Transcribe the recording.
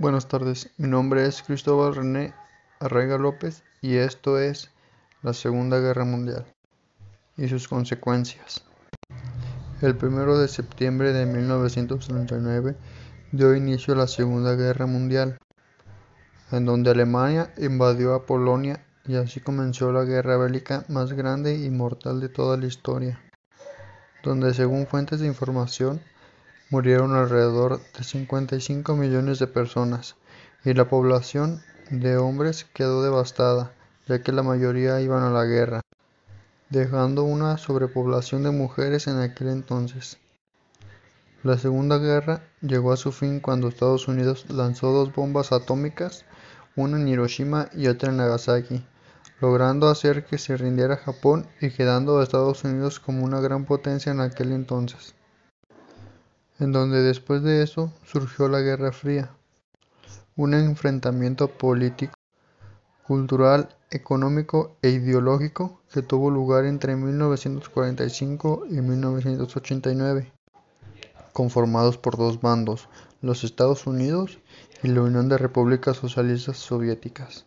Buenas tardes, mi nombre es Cristóbal René Arraiga López y esto es la Segunda Guerra Mundial y sus consecuencias. El 1 de septiembre de 1939 dio inicio a la Segunda Guerra Mundial, en donde Alemania invadió a Polonia y así comenzó la guerra bélica más grande y mortal de toda la historia, donde según fuentes de información murieron alrededor de 55 millones de personas, y la población de hombres quedó devastada, ya que la mayoría iban a la guerra, dejando una sobrepoblación de mujeres en aquel entonces. La Segunda Guerra llegó a su fin cuando Estados Unidos lanzó dos bombas atómicas, una en Hiroshima y otra en Nagasaki, logrando hacer que se rindiera Japón y quedando a Estados Unidos como una gran potencia en aquel entonces en donde después de eso surgió la Guerra Fría, un enfrentamiento político, cultural, económico e ideológico que tuvo lugar entre 1945 y 1989, conformados por dos bandos, los Estados Unidos y la Unión de Repúblicas Socialistas Soviéticas.